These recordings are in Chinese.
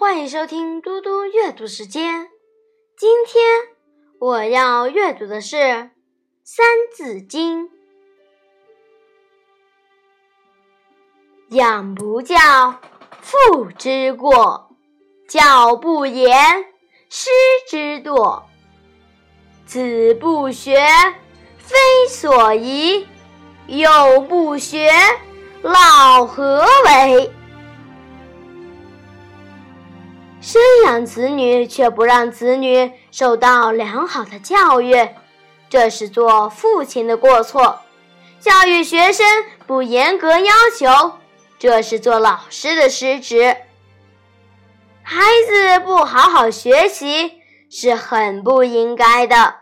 欢迎收听嘟嘟阅读时间。今天我要阅读的是《三字经》：养不教，父之过；教不严，师之惰。子不学，非所宜；幼不学，老何为？生养子女却不让子女受到良好的教育，这是做父亲的过错；教育学生不严格要求，这是做老师的失职。孩子不好好学习是很不应该的。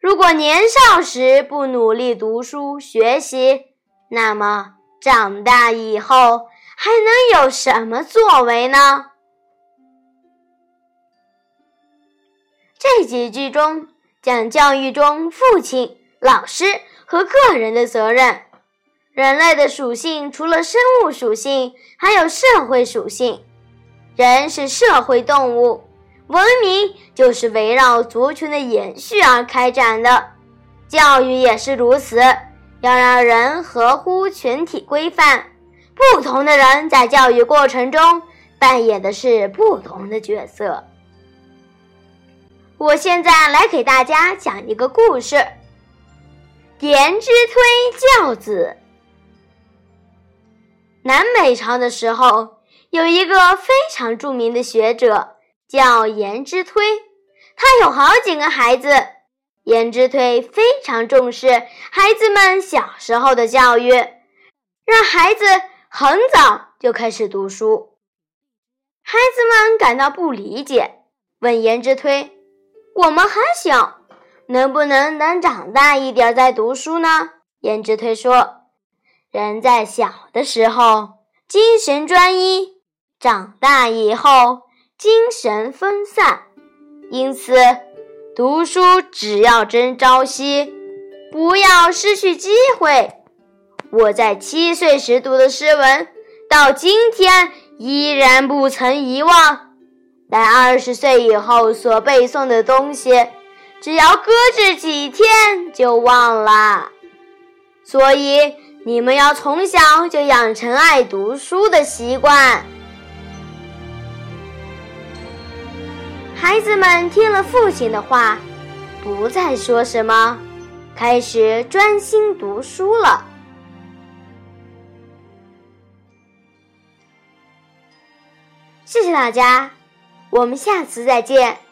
如果年少时不努力读书学习，那么长大以后还能有什么作为呢？这几句中讲教育中父亲、老师和个人的责任。人类的属性除了生物属性，还有社会属性。人是社会动物，文明就是围绕族群的延续而开展的。教育也是如此，要让人合乎群体规范。不同的人在教育过程中扮演的是不同的角色。我现在来给大家讲一个故事。颜之推教子。南北朝的时候，有一个非常著名的学者，叫颜之推。他有好几个孩子。颜之推非常重视孩子们小时候的教育，让孩子很早就开始读书。孩子们感到不理解，问颜之推。我们还小，能不能等长大一点再读书呢？颜之推说：“人在小的时候精神专一，长大以后精神分散，因此读书只要争朝夕，不要失去机会。我在七岁时读的诗文，到今天依然不曾遗忘。”在二十岁以后所背诵的东西，只要搁置几天就忘了。所以你们要从小就养成爱读书的习惯。孩子们听了父亲的话，不再说什么，开始专心读书了。谢谢大家。我们下次再见。